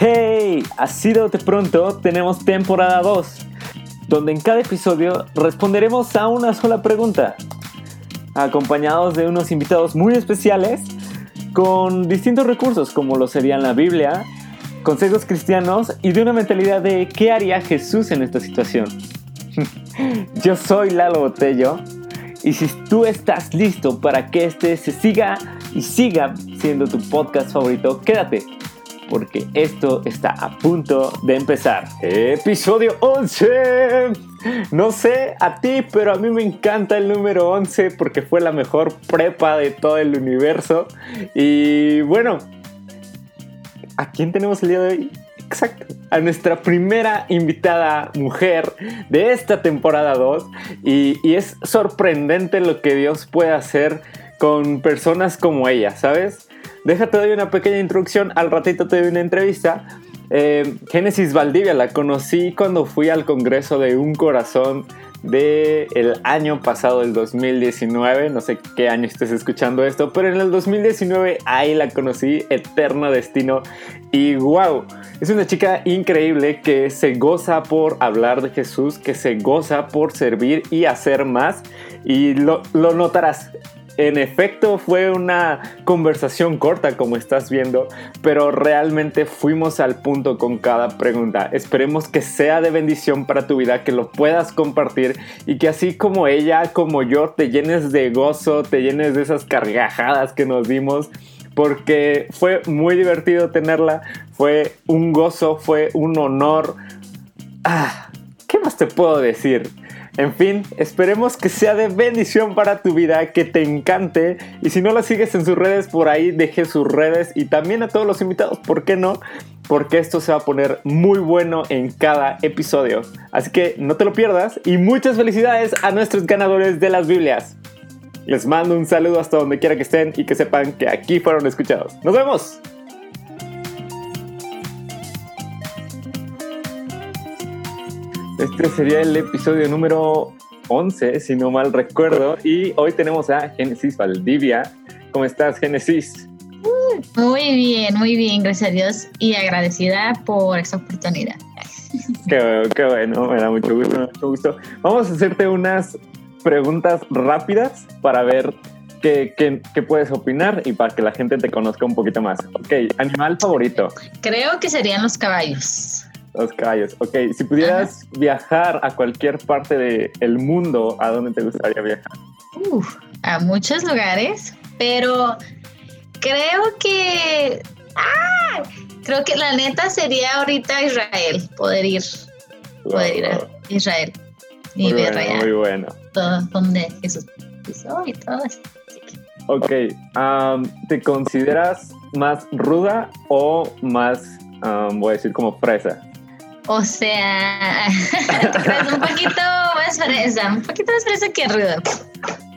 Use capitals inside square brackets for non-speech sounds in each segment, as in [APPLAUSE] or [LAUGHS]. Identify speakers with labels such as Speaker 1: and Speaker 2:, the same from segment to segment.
Speaker 1: Hey, así de pronto tenemos temporada 2, donde en cada episodio responderemos a una sola pregunta, acompañados de unos invitados muy especiales con distintos recursos como lo serían la Biblia, consejos cristianos y de una mentalidad de qué haría Jesús en esta situación. [LAUGHS] Yo soy Lalo Botello y si tú estás listo para que este se siga y siga siendo tu podcast favorito, quédate porque esto está a punto de empezar. Episodio 11. No sé a ti, pero a mí me encanta el número 11 porque fue la mejor prepa de todo el universo. Y bueno, ¿a quién tenemos el día de hoy? Exacto, a nuestra primera invitada mujer de esta temporada 2 y, y, es sorprendente lo que Dios puede hacer con personas como ella, ¿sabes? Déjate doy una pequeña introducción, al ratito te doy una entrevista. Eh, Génesis Valdivia la conocí cuando fui al Congreso de Un Corazón del el año pasado, el 2019. No sé qué año estés escuchando esto, pero en el 2019 ahí la conocí, Eterno Destino. Y wow, es una chica increíble que se goza por hablar de Jesús, que se goza por servir y hacer más. Y lo, lo notarás, en efecto fue una conversación corta como estás viendo, pero realmente fuimos al punto con cada pregunta. Esperemos que sea de bendición para tu vida, que lo puedas compartir y que así como ella, como yo, te llenes de gozo, te llenes de esas cargajadas que nos dimos porque fue muy divertido tenerla, fue un gozo, fue un honor. Ah, ¿Qué más te puedo decir? En fin, esperemos que sea de bendición para tu vida, que te encante. Y si no la sigues en sus redes, por ahí deje sus redes y también a todos los invitados, ¿por qué no? Porque esto se va a poner muy bueno en cada episodio. Así que no te lo pierdas y muchas felicidades a nuestros ganadores de las Biblias. Les mando un saludo hasta donde quiera que estén y que sepan que aquí fueron escuchados. ¡Nos vemos! Este sería el episodio número 11, si no mal recuerdo. Y hoy tenemos a Génesis Valdivia. ¿Cómo estás, Génesis?
Speaker 2: Muy bien, muy bien, gracias a Dios. Y agradecida por esta oportunidad.
Speaker 1: Qué, qué bueno, me da mucho gusto, mucho gusto. Vamos a hacerte unas preguntas rápidas para ver qué, qué, qué, puedes opinar y para que la gente te conozca un poquito más. Ok, animal favorito.
Speaker 2: Creo que serían los caballos.
Speaker 1: Los caballos. Ok, si pudieras Ajá. viajar a cualquier parte del el mundo, ¿a dónde te gustaría viajar?
Speaker 2: Uf, a muchos lugares, pero creo que... ¡Ah! Creo que la neta sería ahorita Israel, poder ir, wow. poder ir a Israel y
Speaker 1: muy
Speaker 2: ver
Speaker 1: bueno,
Speaker 2: allá
Speaker 1: Muy bueno.
Speaker 2: todo donde Jesús pisó y todo eso.
Speaker 1: Ok, um, ¿te consideras más ruda o más, um, voy a decir, como fresa?
Speaker 2: O sea, [LAUGHS] un poquito más fresa, un poquito más fresa que ruda.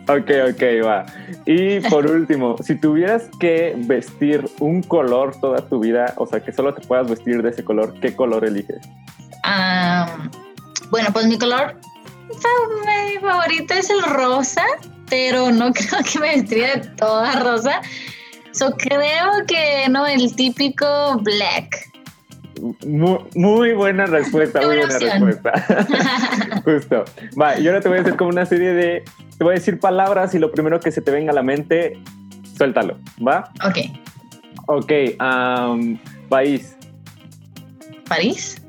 Speaker 1: Ok, ok, va. Y por último, si tuvieras que vestir un color toda tu vida, o sea, que solo te puedas vestir de ese color, ¿qué color eliges?
Speaker 2: Um, bueno, pues mi color mi favorito es el rosa, pero no [LAUGHS] creo que me vestiría de toda rosa. So, creo que no, el típico black.
Speaker 1: Muy, muy, buena respuesta, muy buena respuesta. [LAUGHS] Justo. Va, y ahora te voy a hacer como una serie de. Te voy a decir palabras y lo primero que se te venga a la mente, suéltalo, ¿va?
Speaker 2: Ok.
Speaker 1: Ok, um, país.
Speaker 2: ¿París?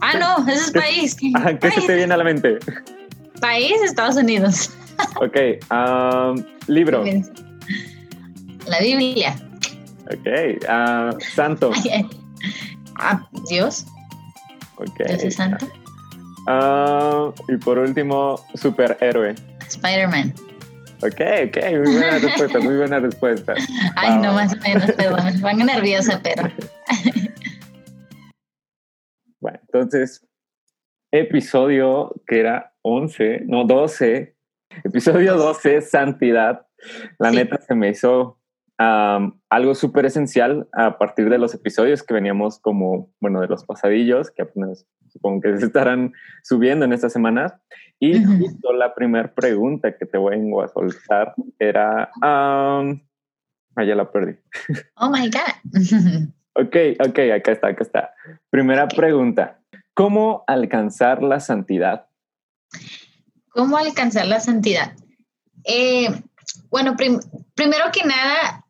Speaker 2: Ah, no, ese es país.
Speaker 1: Ajá, [LAUGHS] ¿Qué país? se te viene a la mente?
Speaker 2: País, Estados Unidos. [LAUGHS]
Speaker 1: ok, um, libro.
Speaker 2: La Biblia.
Speaker 1: Ok, uh, santo.
Speaker 2: Ah, Dios.
Speaker 1: Ok.
Speaker 2: Dios es santo.
Speaker 1: Uh, y por último, superhéroe.
Speaker 2: Spider-Man.
Speaker 1: Ok, ok, muy buena [LAUGHS] respuesta, muy buena respuesta.
Speaker 2: Ay, Vamos. no, más o menos, perdón, me pongo nerviosa, pero. [LAUGHS]
Speaker 1: bueno, entonces, episodio que era 11, no 12, episodio 12, Santidad. La sí. neta se me hizo um, algo súper esencial a partir de los episodios que veníamos como, bueno, de los pasadillos, que apenas supongo que [LAUGHS] se estarán subiendo en estas semanas. Y uh -huh. justo la primera pregunta que te vengo a soltar era, um, ah, ya la perdí. [LAUGHS]
Speaker 2: Oh my God.
Speaker 1: Ok, ok, acá está, acá está. Primera pregunta. ¿Cómo alcanzar la santidad?
Speaker 2: ¿Cómo alcanzar la santidad? Eh, bueno, primero que nada,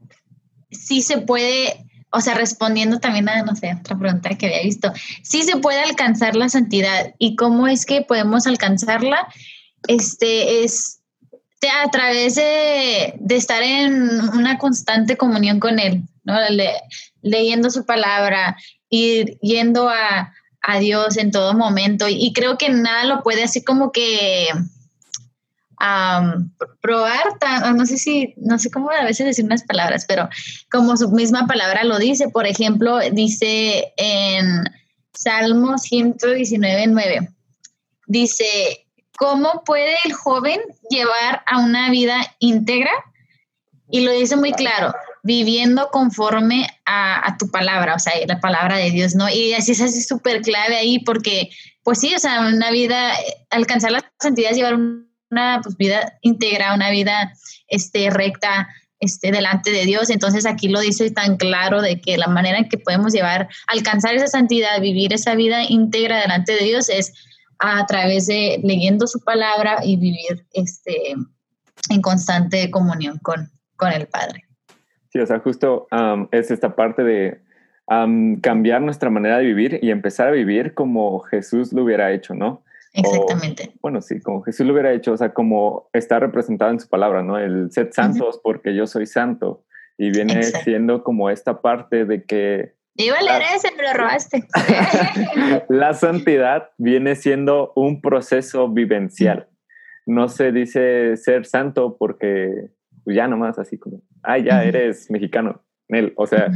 Speaker 2: sí se puede, o sea, respondiendo también a, no sé, otra pregunta que había visto, sí se puede alcanzar la santidad. ¿Y cómo es que podemos alcanzarla? Este es a través de, estar en una constante comunión con Él, ¿no? leyendo su palabra, y yendo a, Dios en todo momento. Y, creo que nada lo puede así como que probar, no sé si, no sé cómo a veces decir unas palabras, pero como su misma palabra lo dice, por ejemplo, dice en Salmo 119, 9, dice, ¿Cómo puede el joven llevar a una vida íntegra? Y lo dice muy claro, viviendo conforme a, tu palabra, o sea, la palabra de Dios, ¿no? Y así es así súper clave ahí porque, pues sí, o sea, una vida, alcanzar la santidad es llevar una pues, vida íntegra, una vida este, recta, este, delante de Dios. Entonces aquí lo dice tan claro de que la manera en que podemos llevar, alcanzar esa santidad, vivir esa vida íntegra delante de Dios es a través de leyendo su palabra y vivir este, en constante comunión con, con el Padre.
Speaker 1: Sí, o sea, justo es esta parte de cambiar nuestra manera de vivir y empezar a vivir como Jesús lo hubiera hecho, ¿no?
Speaker 2: Exactamente.
Speaker 1: bueno, sí, como Jesús lo hubiera hecho, o sea, como está representado en su palabra, ¿no? El sed santos porque yo soy santo. Y viene siendo como esta parte de que
Speaker 2: iba a leer ese, me lo robaste. [LAUGHS]
Speaker 1: la santidad viene siendo un proceso vivencial. No se dice ser santo porque pues, ya nomás así como, ah, ya eres mexicano, Nel. O sea,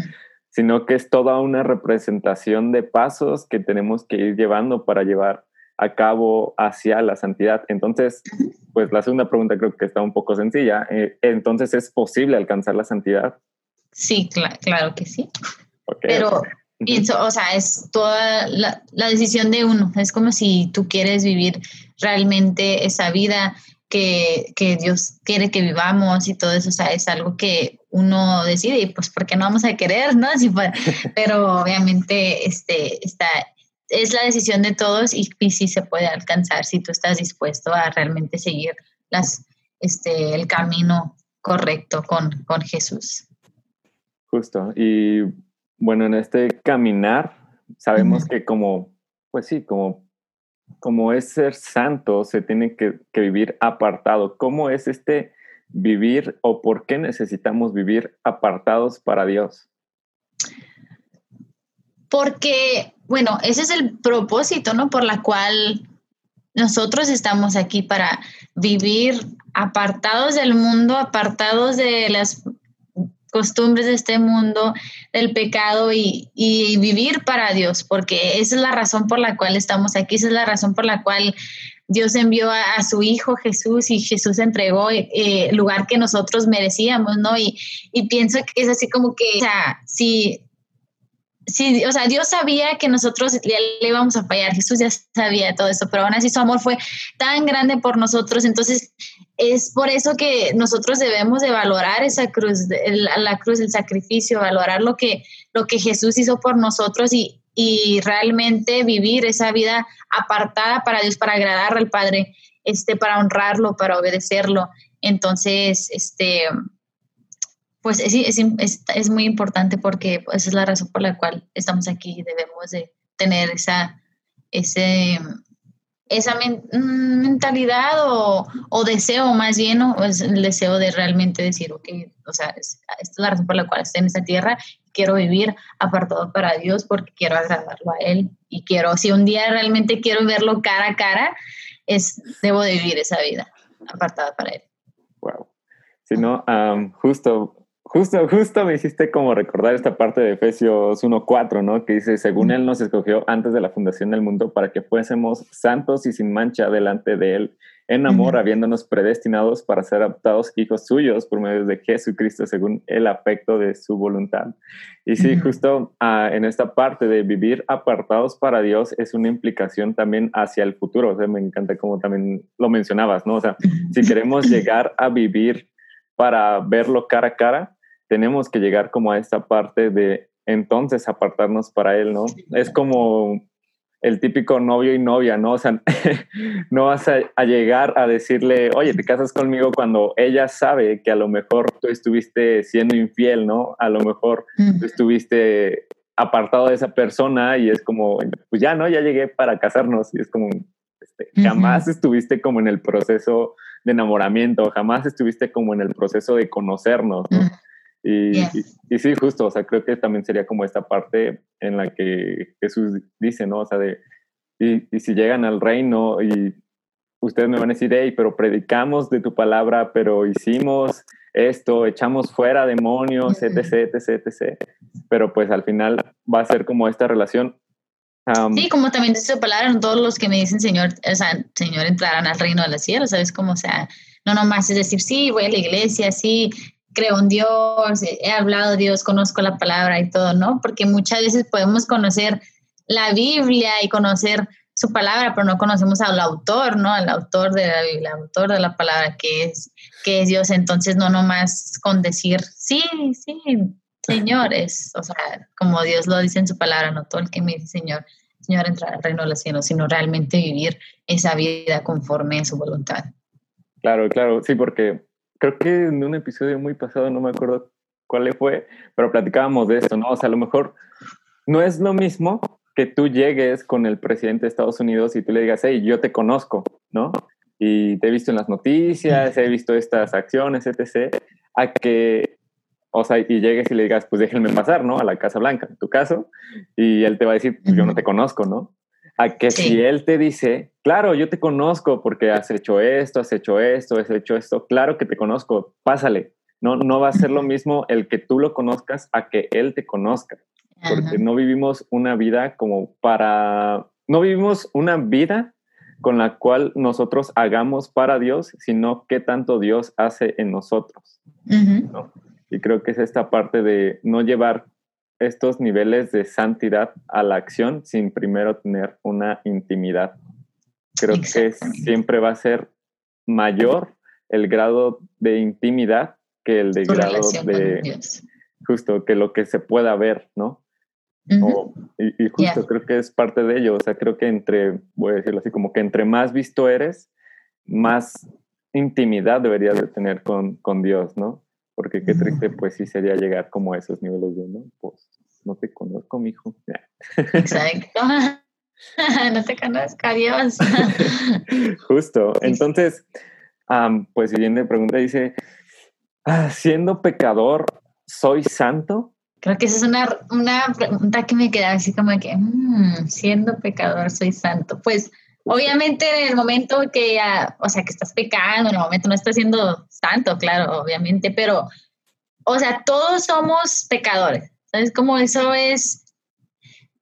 Speaker 1: sino que es toda una representación de pasos que tenemos que ir llevando para llevar a cabo hacia la santidad. Entonces, pues la segunda pregunta creo que está un poco sencilla. Eh, entonces, ¿es posible alcanzar la santidad?
Speaker 2: Sí, claro que sí. Pero pienso, o sea, es toda la, decisión de uno. Es como si tú quieres vivir realmente esa vida que, Dios quiere que vivamos y todo eso. O sea, es algo que uno decide y pues porque no vamos a querer, ¿no? [LAUGHS] pero obviamente este, está, es la decisión de todos y, y sí se puede alcanzar si tú estás dispuesto a realmente seguir las, este, el camino correcto con, con Jesús.
Speaker 1: Justo. Y bueno, en este caminar, sabemos que como, pues sí, como, como es ser santo, se tiene que, vivir apartado. ¿Cómo es este vivir o por qué necesitamos vivir apartados para Dios?
Speaker 2: Porque, bueno, ese es el propósito, ¿no? Por la cual nosotros estamos aquí para vivir apartados del mundo, apartados de las costumbres de este mundo, del pecado y, vivir para Dios, porque esa es la razón por la cual estamos aquí, esa es la razón por la cual Dios envió a, su Hijo Jesús y Jesús entregó el eh, lugar que nosotros merecíamos, ¿no? Y, y, pienso que es así como que, o sea, si sí, o sea, Dios sabía que nosotros le, íbamos a fallar, Jesús ya sabía todo eso, pero aún así su amor fue tan grande por nosotros, entonces es por eso que nosotros debemos de valorar esa cruz, la, cruz del sacrificio, valorar lo que, lo que Jesús hizo por nosotros y, y realmente vivir esa vida apartada para Dios, para agradar al Padre, este, para honrarlo, para obedecerlo. Entonces, este, pues es, es, es, muy importante porque pues, esa es la razón por la cual estamos aquí. Debemos de tener esa, ese, esa mm, mentalidad o, o, deseo más bien, o es el deseo de realmente decir, ok, o sea, esta es la razón por la cual estoy en esta tierra, quiero vivir apartado para Dios porque quiero agradarlo a Él y quiero, si un día realmente quiero verlo cara a cara, es, debo de vivir esa vida apartada para Él.
Speaker 1: Wow. Si no, justo Justo, justo me hiciste como recordar esta parte de Efesios 1.4, ¿no? Que dice, según Él nos escogió antes de la fundación del mundo para que fuésemos santos y sin mancha delante de Él, en amor, habiéndonos predestinados para ser adoptados hijos suyos por medio de Jesucristo, según el afecto de su voluntad. Y sí, justo ah, en esta parte de vivir apartados para Dios es una implicación también hacia el futuro. O sea, me encanta como también lo mencionabas, ¿no? O sea, si queremos [CLEARS THROAT] llegar a vivir para verlo cara a cara, tenemos que llegar como a esta parte de entonces apartarnos para Él, ¿no? Es como el típico novio y novia, ¿no? O sea, [LAUGHS] no vas a, llegar a decirle, oye, te casas conmigo cuando ella sabe que a lo mejor tú estuviste siendo infiel, ¿no? A lo mejor tú estuviste apartado de esa persona y es como, pues ya, ¿no? Ya llegué para casarnos y es como, este, jamás estuviste como en el proceso de enamoramiento, jamás estuviste como en el proceso de conocernos, ¿no? Y, y, sí, justo, o sea, creo que también sería como esta parte en la que Jesús dice, ¿no? O sea, de, y, y si llegan al reino y ustedes me van a decir, hey, pero predicamos de tu palabra, pero hicimos esto, echamos fuera demonios, etc, etc, etc. Pero pues al final va a ser como esta relación.
Speaker 2: sí, como también dice su palabra, todos los que me dicen Señor, o sea, Señor entrarán al reino de los cielos, ¿sabes? Como, o sea, no nomás es decir, sí, voy a la iglesia, sí, creo en Dios, he hablado de Dios, conozco la palabra y todo, ¿no? Porque muchas veces podemos conocer la Biblia y conocer su palabra, pero no conocemos al autor, ¿no? Al autor de la Biblia, autor de la palabra que es, que es Dios. Entonces, no nomás con decir, sí, sí, Señor, es, o sea, como Dios lo dice en su palabra, no todo el que me dice Señor, Señor entrar al reino de los cielos, sino realmente vivir esa vida conforme a su voluntad.
Speaker 1: Claro, claro, sí, porque creo que en un episodio muy pasado, no me acuerdo cuál fue, pero platicábamos de esto, ¿no? O sea, a lo mejor no es lo mismo que tú llegues con el presidente de Estados Unidos y tú le digas, hey, yo te conozco, ¿no? Y te he visto en las noticias, he visto estas acciones, etc., a que, o sea, y llegues y le digas, pues déjenme pasar, ¿no? A la Casa Blanca, en tu caso, y él te va a decir, pues yo no te conozco, ¿no? A que si él te dice, claro, yo te conozco porque has hecho esto, has hecho esto, has hecho esto, claro que te conozco, pásale. No, no va a ser lo mismo el que tú lo conozcas a que él te conozca, porque no vivimos una vida como para, no vivimos una vida con la cual nosotros hagamos para Dios, sino qué tanto Dios hace en nosotros. Y creo que es esta parte de no llevar estos niveles de santidad a la acción sin primero tener una intimidad. Creo que siempre va a ser mayor el grado de intimidad que el de grado de justo que lo que se pueda ver, ¿no? y, justo creo que es parte de ello, o sea, creo que entre, voy a decirlo así, como que entre más visto eres, más intimidad deberías de tener con, con Dios, ¿no? Porque qué triste, pues sí sería llegar como a esos niveles de, ¿no? Pues no te conozco, mijo.
Speaker 2: Exacto. [LAUGHS] no te conozco, adiós. [LAUGHS]
Speaker 1: Justo. Entonces, pues siguiente pregunta dice, ah, siendo pecador, ¿soy santo?
Speaker 2: Creo que esa es una, una pregunta que me queda así como que, mm, siendo pecador, ¿soy santo? Pues obviamente en el momento que, o sea, que estás pecando, en el momento no estás siendo santo, claro, obviamente, pero, o sea, todos somos pecadores. ¿Sabes? Como eso es,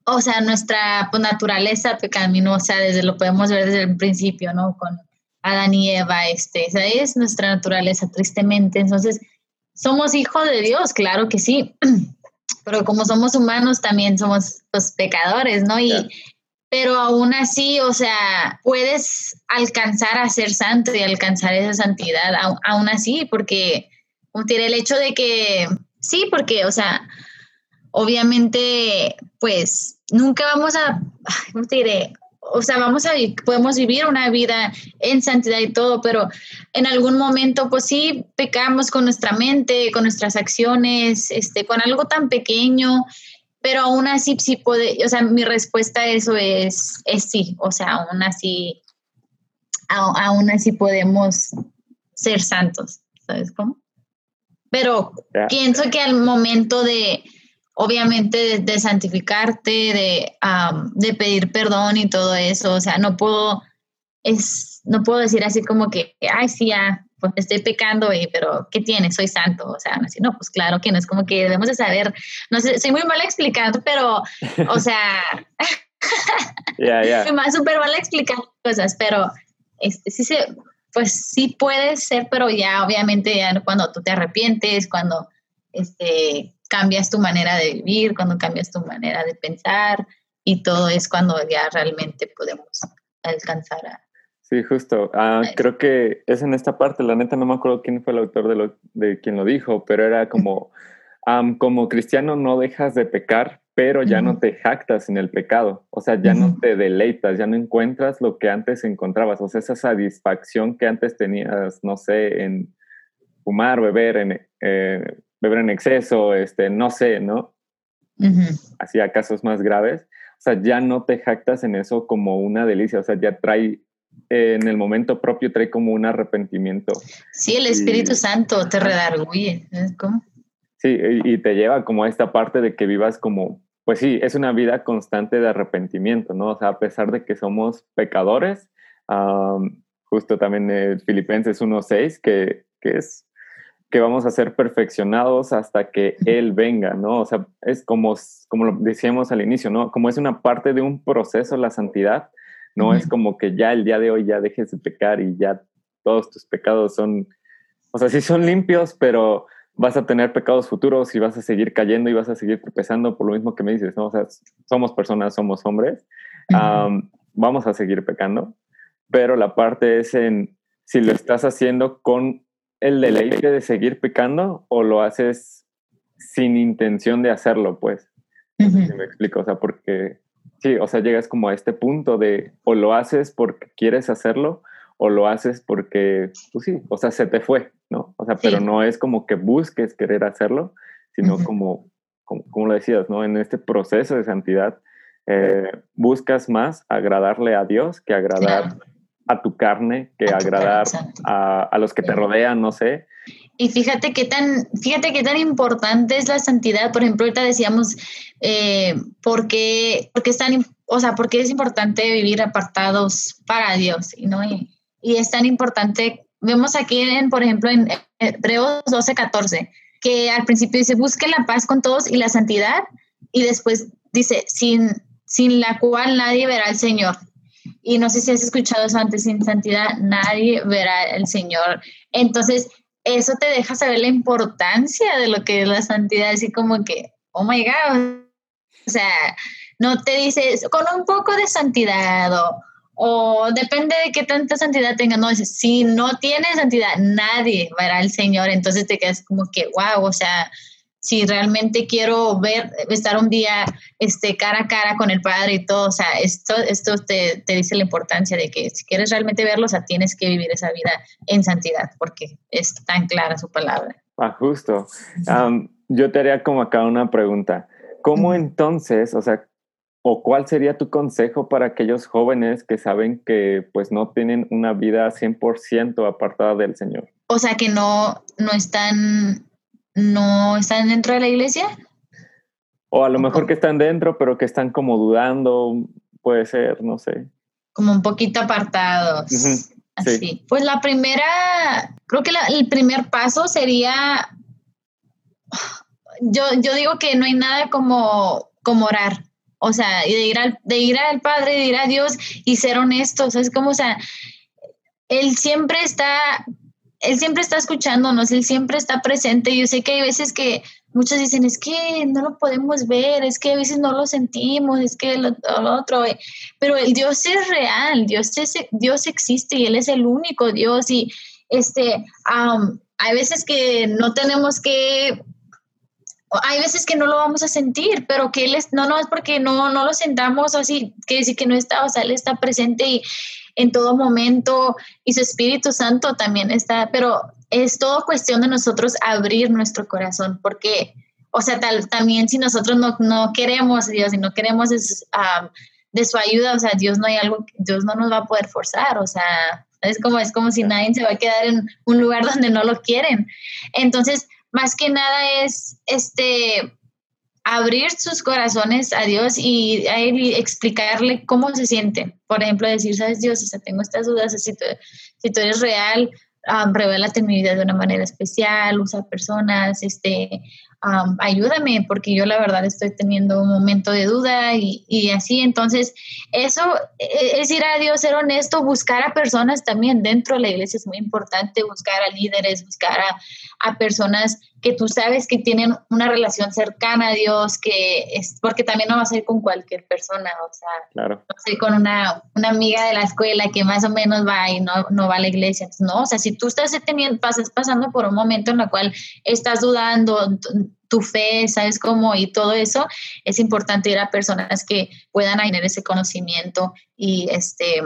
Speaker 2: o sea, nuestra pues, naturaleza pecaminosa, desde lo podemos ver desde el principio, ¿no? Con Adán y Eva, este, esa es nuestra naturaleza, tristemente. Entonces, somos hijos de Dios, claro que sí, [CLEARS THROAT] pero como somos humanos también somos pues, pecadores, ¿no? Y, Pero aún así, o sea, puedes alcanzar a ser santo y alcanzar esa santidad, aún así, porque tiene el hecho de que, sí, porque, o sea, obviamente, pues nunca vamos a, ¿cómo te diré? O sea, vamos a, podemos vivir una vida en santidad y todo, pero en algún momento, pues sí, pecamos con nuestra mente, con nuestras acciones, este, con algo tan pequeño, pero aún así sí puede, o sea, mi respuesta a eso es, es sí, o sea, aún así, aún así podemos ser santos, ¿sabes cómo? Pero pienso que al momento de, obviamente de, santificarte, de, de, pedir perdón y todo eso. O sea, no puedo, es, no puedo decir así como que, ay, sí, ya, pues estoy pecando, pero ¿qué tiene? Soy santo. O sea, no, así, no, pues claro que no es como que debemos de saber, no sé, soy muy mala explicando, pero, o [LAUGHS] sea,
Speaker 1: yeah, yeah.
Speaker 2: soy súper mala explicando cosas, pero este, sí se, pues sí puede ser, pero ya obviamente ya cuando tú te arrepientes, cuando este, cambias tu manera de vivir, cuando cambias tu manera de pensar y todo es cuando ya realmente podemos alcanzar a...
Speaker 1: Sí, justo. Ah, creo que es en esta parte, la neta no me acuerdo quién fue el autor de, lo, de quien lo dijo, pero era como como cristiano no dejas de pecar, pero ya no te jactas en el pecado, o sea, ya no te deleitas, ya no encuentras lo que antes encontrabas, o sea, esa satisfacción que antes tenías, no sé, en fumar, beber, en, eh, beber en exceso, este, no sé, ¿no? Así a casos más graves, o sea, ya no te jactas en eso como una delicia, o sea, ya trae en el momento propio trae como un arrepentimiento.
Speaker 2: Sí, el Espíritu Santo te redarguye. ¿Cómo?
Speaker 1: Sí, y, te lleva como a esta parte de que vivas como pues sí, es una vida constante de arrepentimiento, ¿no? O sea, a pesar de que somos pecadores, justo también el Filipenses 1.6, que, que es que vamos a ser perfeccionados hasta que Él venga, ¿no? O sea, es como, como lo decíamos al inicio, ¿no? Como es una parte de un proceso la santidad, no es como que ya el día de hoy ya dejes de pecar y ya todos tus pecados son, o sea, sí son limpios, pero vas a tener pecados futuros y vas a seguir cayendo y vas a seguir tropezando por lo mismo que me dices, ¿no? O sea, somos personas, somos hombres, vamos a seguir pecando, pero la parte es en si lo estás haciendo con el deleite de seguir pecando o lo haces sin intención de hacerlo, pues. me explico, o sea, porque sí, o sea, llegas como a este punto de o lo haces porque quieres hacerlo o lo haces porque, pues sí, o sea, se te fue, ¿no? O sea, pero no es como que busques querer hacerlo, sino como, como, lo decías, ¿no? En este proceso de santidad, eh, buscas más agradarle a Dios que agradar a tu carne, que agradar a, los que te rodean, no sé.
Speaker 2: Y fíjate qué tan, fíjate qué tan importante es la santidad. Por ejemplo, ahorita decíamos eh, por qué, porque es tan, o sea, porque es importante vivir apartados para Dios, ¿no? Y, y es tan importante, vemos aquí, en, por ejemplo, en Hebreos 12, 14, que al principio dice, busquen la paz con todos y la santidad, y después dice, sin, sin la cual nadie verá al Señor. Y no sé si has escuchado eso antes, sin santidad nadie verá al Señor. Entonces, eso te deja saber la importancia de lo que es la santidad, así como que, oh my God, o sea, no te dices, con un poco de santidad o, depende de qué tanta santidad tenga, no, si no tiene santidad, nadie verá al Señor, entonces te quedas como que, wow, o sea, si realmente quiero ver, estar un día este, cara a cara con el Padre y todo, o sea, esto, esto te, te dice la importancia de que si quieres realmente verlo, o sea, tienes que vivir esa vida en santidad, porque es tan clara su palabra.
Speaker 1: Ah, justo. yo te haría como acá una pregunta. ¿Cómo entonces, o sea, ¿O cuál sería tu consejo para aquellos jóvenes que saben que pues no tienen una vida 100% apartada del Señor?
Speaker 2: O sea, que no, no están no están dentro de la iglesia.
Speaker 1: O a lo mejor que están dentro, pero que están como dudando, puede ser, no sé.
Speaker 2: Como un poquito apartados. Así. Pues la primera, creo que el primer paso sería, yo, yo digo que no hay nada como, como orar. O sea, y de ir al, de ir al Padre, de ir a Dios y ser honestos. Es como, o sea, Él siempre está, Él siempre está escuchándonos, Él siempre está presente. Yo sé que hay veces que muchos dicen, es que no lo podemos ver, es que a veces no lo sentimos, es que lo, otro, eh". pero el Dios es real, Dios, es, Dios existe y Él es el único Dios. Y este, hay veces que no tenemos que hay veces que no lo vamos a sentir, pero que él es, no, no es porque no, no lo sentamos así, que decir que no está, o sea, él está presente y en todo momento y su Espíritu Santo también está, pero es todo cuestión de nosotros abrir nuestro corazón, porque, o sea, tal, también si nosotros no, no queremos a Dios y no queremos de su ayuda, o sea, Dios no hay algo, Dios no nos va a poder forzar, o sea, es como, es como si nadie se va a quedar en un lugar [LAUGHS] donde no lo quieren. Entonces, más que nada es este abrir sus corazones a Dios y explicarle cómo se siente. Por ejemplo, decir, sabes Dios, o tengo estas dudas, si tú, si tú eres real, um, revélate mi vida de una manera especial, usa personas, este, ayúdame, porque yo la verdad estoy teniendo un momento de duda y, y, así. Entonces, eso e, es ir a Dios, ser honesto, buscar a personas también dentro de la iglesia es muy importante, buscar a líderes, buscar a personas que tú sabes que tienen una relación cercana a Dios, que es, porque también no vas a ir con cualquier persona, o sea,
Speaker 1: claro.
Speaker 2: no con una, una, amiga de la escuela que más o menos va y no, no va a la iglesia, no, o sea, si tú estás teniendo, pasas pasando por un momento en el cual estás dudando, tu fe, sabes cómo y todo eso, es importante ir a personas que puedan tener ese conocimiento y este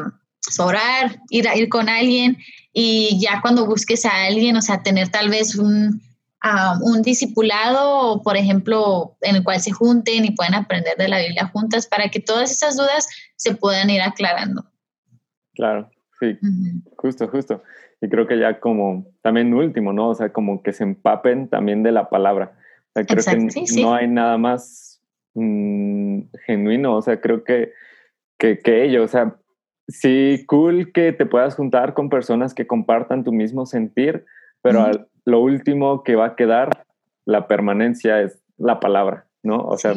Speaker 2: orar, ir a ir con alguien y ya cuando busques a alguien, o sea, tener tal vez un, un discipulado, por ejemplo, en el cual se junten y puedan aprender de la Biblia juntas para que todas esas dudas se puedan ir aclarando.
Speaker 1: Claro, sí, justo, justo. Y creo que ya como también último, ¿no? O sea, como que se empapen también de la palabra. O sea, creo que no hay nada más mm, genuino, o sea, creo que, que, que ello, o sea, sí, cool que te puedas juntar con personas que compartan tu mismo sentir, pero lo último que va a quedar, la permanencia es la palabra, ¿no? O sea,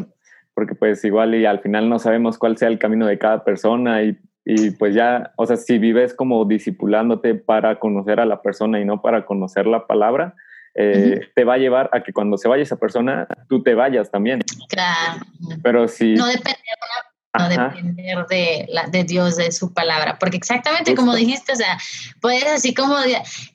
Speaker 1: porque pues igual y al final no sabemos cuál sea el camino de cada persona y, y pues ya, o sea, si vives como disipulándote para conocer a la persona y no para conocer la palabra, eh, te va a llevar a que cuando se vaya esa persona, tú te vayas también.
Speaker 2: Claro.
Speaker 1: Pero si...
Speaker 2: No depende de no depender de, la, de Dios, de su palabra, porque exactamente como dijiste, o sea, puedes así como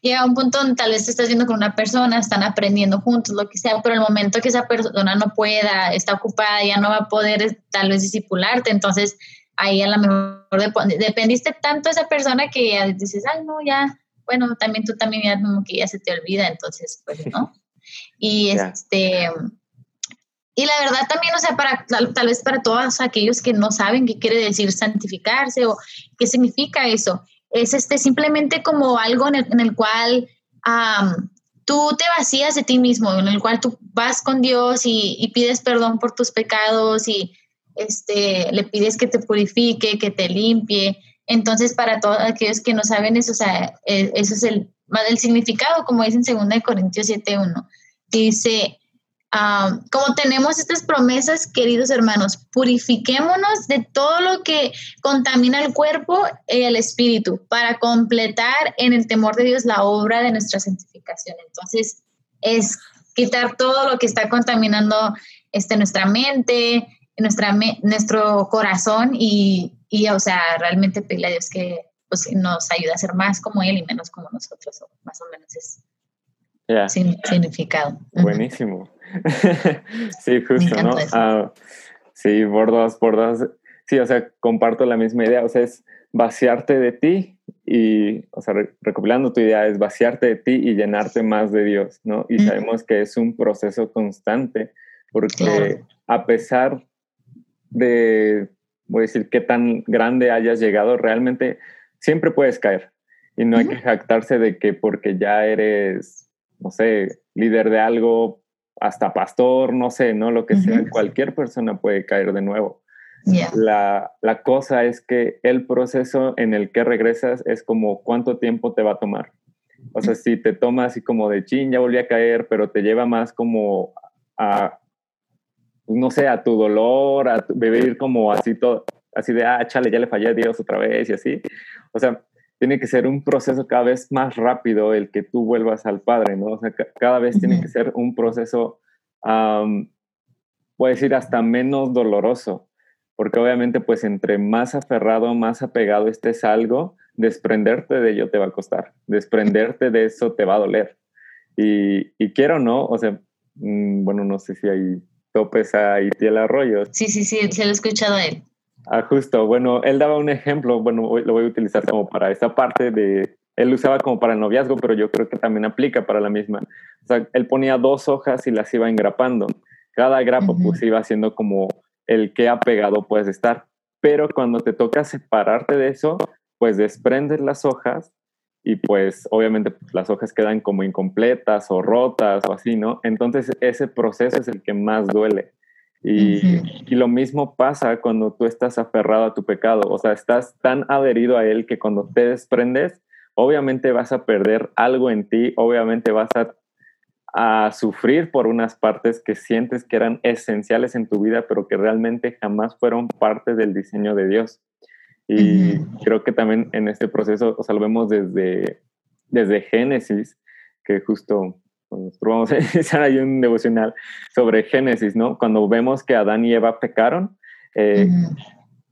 Speaker 2: llega a un punto donde tal vez te estás viendo con una persona, están aprendiendo juntos, lo que sea, pero el momento que esa persona no pueda, está ocupada, ya no va a poder tal vez disipularte, entonces ahí a lo mejor dependiste tanto de esa persona que ya dices, ay, no, ya, bueno, también tú también ya como que ya se te olvida, entonces, pues, ¿no? [LAUGHS] Y este y la verdad también, o sea, para, tal, vez para todos aquellos que no saben qué quiere decir santificarse o qué significa eso, es este simplemente como algo en el, cual tú te vacías de ti mismo, en el cual tú vas con Dios y, pides perdón por tus pecados y este, le pides que te purifique, que te limpie. Entonces, para todos aquellos que no saben eso, o sea, e, eso es el, el significado, como dice en 2 Corintios 7.1. Dice, como tenemos estas promesas, queridos hermanos, purifiquémonos de todo lo que contamina el cuerpo y el espíritu para completar en el temor de Dios la obra de nuestra santificación. Entonces, es quitar todo lo que está contaminando este, nuestra mente, nuestra, nuestro corazón y, y, o sea, realmente pedirle a Dios que pues, nos ayude a ser más como Él y menos como nosotros, o más o menos es sin significado.
Speaker 1: Buenísimo. [LAUGHS] sí, justo, ¿no? Ah, sí, por dos, por dos. Sí, o sea, comparto la misma idea. O sea, es vaciarte de ti y, o sea, recopilando tu idea, es vaciarte de ti y llenarte más de Dios, ¿no? Y sabemos que es un proceso constante porque a pesar de, voy a decir, qué tan grande hayas llegado, realmente siempre puedes caer. Y no hay que jactarse de que porque ya eres no sé, líder de algo, hasta pastor, no sé, ¿no? Lo que sea, cualquier persona puede caer de nuevo. La, la, cosa es que el proceso en el que regresas es como cuánto tiempo te va a tomar. O sea, si te toma así como de chin, ya volví a caer, pero te lleva más como a, no sé, a tu dolor, a vivir como así todo, así de, ah, chale, ya le fallé a Dios otra vez y así. O sea, tiene que ser un proceso cada vez más rápido el que tú vuelvas al Padre, ¿no? O sea, cada vez tiene que ser un proceso, um, puedo decir, hasta menos doloroso, porque obviamente, pues, entre más aferrado, más apegado estés a algo, desprenderte de ello te va a costar, desprenderte de eso te va a doler. Y, y quiero, ¿no? O sea, mm, bueno, no sé si hay topes a Itiel Arroyo.
Speaker 2: Sí, sí, sí, se lo he escuchado a él.
Speaker 1: Ah, justo. Bueno, él daba un ejemplo, bueno, lo voy a utilizar como para esa parte de, él usaba como para el noviazgo, pero yo creo que también aplica para la misma. O sea, él ponía dos hojas y las iba engrapando. Cada grapa pues iba haciendo como el que apegado puedes estar. Pero cuando te toca separarte de eso, pues desprendes las hojas y pues obviamente pues, las hojas quedan como incompletas o rotas o así, ¿no? Entonces ese proceso es el que más duele. Y, lo mismo pasa cuando tú estás aferrado a tu pecado, o sea, estás tan adherido a él que cuando te desprendes, obviamente vas a perder algo en ti, obviamente vas a, sufrir por unas partes que sientes que eran esenciales en tu vida, pero que realmente jamás fueron parte del diseño de Dios. Y creo que también en este proceso, o sea, lo vemos desde, desde Génesis, que justo nosotros vamos a iniciar ahí un devocional sobre Génesis, ¿no? Cuando vemos que Adán y Eva pecaron, eh,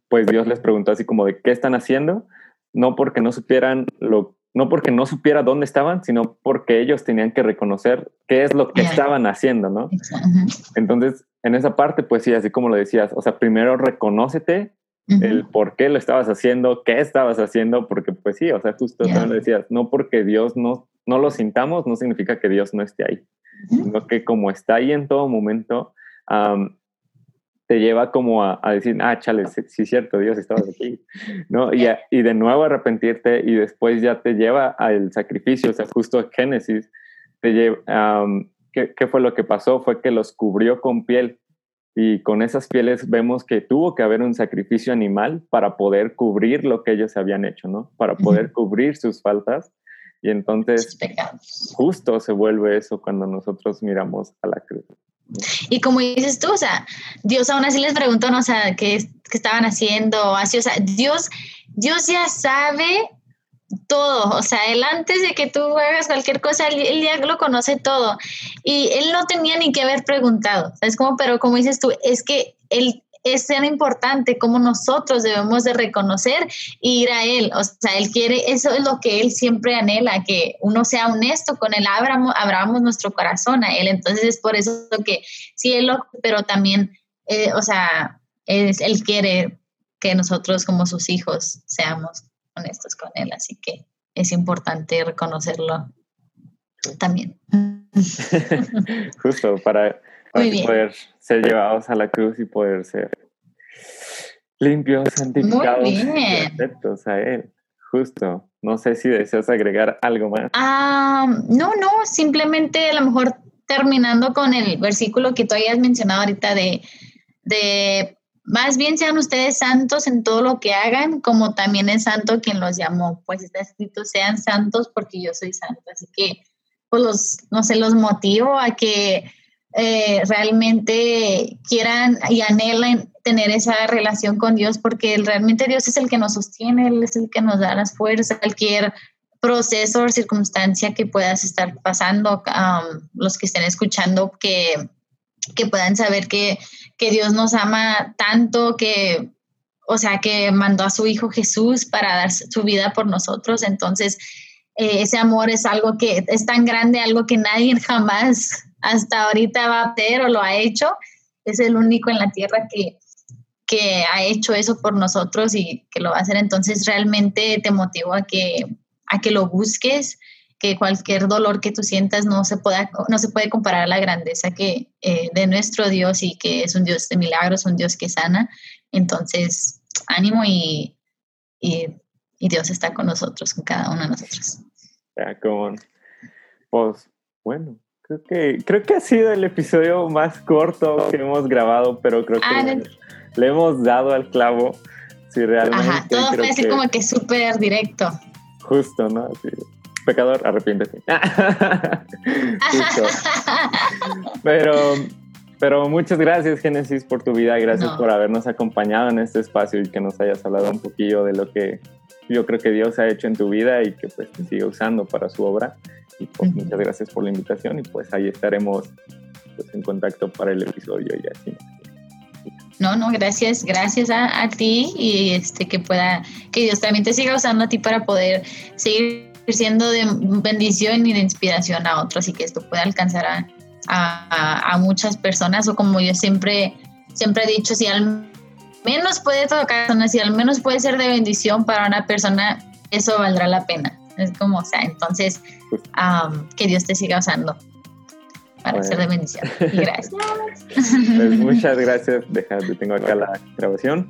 Speaker 1: pues Dios les preguntó así como de qué están haciendo, no porque no supieran lo no porque no supiera dónde estaban, sino porque ellos tenían que reconocer qué es lo que estaban haciendo, ¿no? Entonces, en esa parte, pues sí, así como lo decías, o sea, primero reconócete el por qué lo estabas haciendo, qué estabas haciendo, porque pues sí, o sea, justo también decías, no porque Dios no, no lo sintamos, no significa que Dios no esté ahí, sino que como está ahí en todo momento, te lleva como a, decir, ah, chale, sí, es cierto, Dios estaba aquí, [LAUGHS] ¿no? Y, y, de nuevo arrepentirte y después ya te lleva al sacrificio, o sea, justo Génesis, te lleva, ¿qué, ¿qué, fue lo que pasó? Fue que los cubrió con piel y con esas pieles vemos que tuvo que haber un sacrificio animal para poder cubrir lo que ellos habían hecho, ¿no? Para poder cubrir sus faltas. Y entonces, justo se vuelve eso cuando nosotros miramos a la cruz.
Speaker 2: Y como dices tú, o sea, Dios aún así les preguntó, ¿no? O sea, ¿qué, qué estaban haciendo? Así, o sea, Dios, Dios ya sabe todo, o sea, él antes de que tú hagas cualquier cosa, él, ya lo conoce todo. Y él no tenía ni que haber preguntado, es como, pero como dices tú, es que él es tan importante como nosotros debemos de reconocer e ir a Él. O sea, Él quiere, eso es lo que Él siempre anhela, que uno sea honesto con Él, abramos, abramos nuestro corazón a Él. Entonces es por eso que sí, Él lo, pero también, eh, o sea, es, Él quiere que nosotros como sus hijos seamos honestos con Él. Así que es importante reconocerlo también. [LAUGHS]
Speaker 1: Justo para poder ser llevados a la cruz y poder ser limpios, santificados y a Él. Justo. No sé si deseas agregar algo más.
Speaker 2: Ah, no, no, simplemente a lo mejor terminando con el versículo que tú hayas mencionado ahorita de, de más bien sean ustedes santos en todo lo que hagan, como también es santo quien los llamó. Pues está escrito, sean santos porque yo soy santo. Así que, pues los, no sé, los motivo a que eh, realmente quieran y anhelen tener esa relación con Dios, porque realmente Dios es el que nos sostiene, Él es el que nos da las fuerzas, cualquier proceso o circunstancia que puedas estar pasando, los que estén escuchando, que, que puedan saber que, que Dios nos ama tanto, que, o sea, que mandó a su Hijo Jesús para dar su vida por nosotros. Entonces, eh, ese amor es algo que es tan grande, algo que nadie [LAUGHS] jamás hasta ahorita va a hacer o lo ha hecho. Es el único en la tierra que, que ha hecho eso por nosotros y que lo va a hacer. Entonces realmente te motivo a que, a que lo busques, que cualquier dolor que tú sientas no se, pueda, no se puede comparar a la grandeza que, eh, de nuestro Dios y que es un Dios de milagros, un Dios que sana. Entonces, ánimo y, y, Dios está con nosotros, con cada uno de nosotros.
Speaker 1: Como, pues, bueno, Creo que, creo que ha sido el episodio más corto que hemos grabado, pero creo que ah, le, hemos dado al clavo. Si realmente.
Speaker 2: Ajá, todo fue así como que súper directo.
Speaker 1: Justo, ¿no? Pecador, arrepiéntete. [LAUGHS] [LAUGHS] pero, pero muchas gracias, Génesis, por tu vida. Gracias por habernos acompañado en este espacio y que nos hayas hablado un poquillo de lo que yo creo que Dios ha hecho en tu vida y que pues te sigue usando para su obra. Y pues muchas gracias por la invitación y pues ahí estaremos pues, en contacto para el episodio y así.
Speaker 2: No, no, gracias, gracias a, ti y este que pueda, que Dios también te siga usando a ti para poder seguir siendo de bendición y de inspiración a otros y que esto pueda alcanzar a, a, a muchas personas o como yo siempre, siempre he dicho, si al menos puede tocar, si al menos puede ser de bendición para una persona, eso valdrá la pena. Es como, o sea, entonces, que Dios te siga usando para ser de bendición. Y [LAUGHS] gracias.
Speaker 1: Pues muchas gracias. Deja, tengo acá la grabación.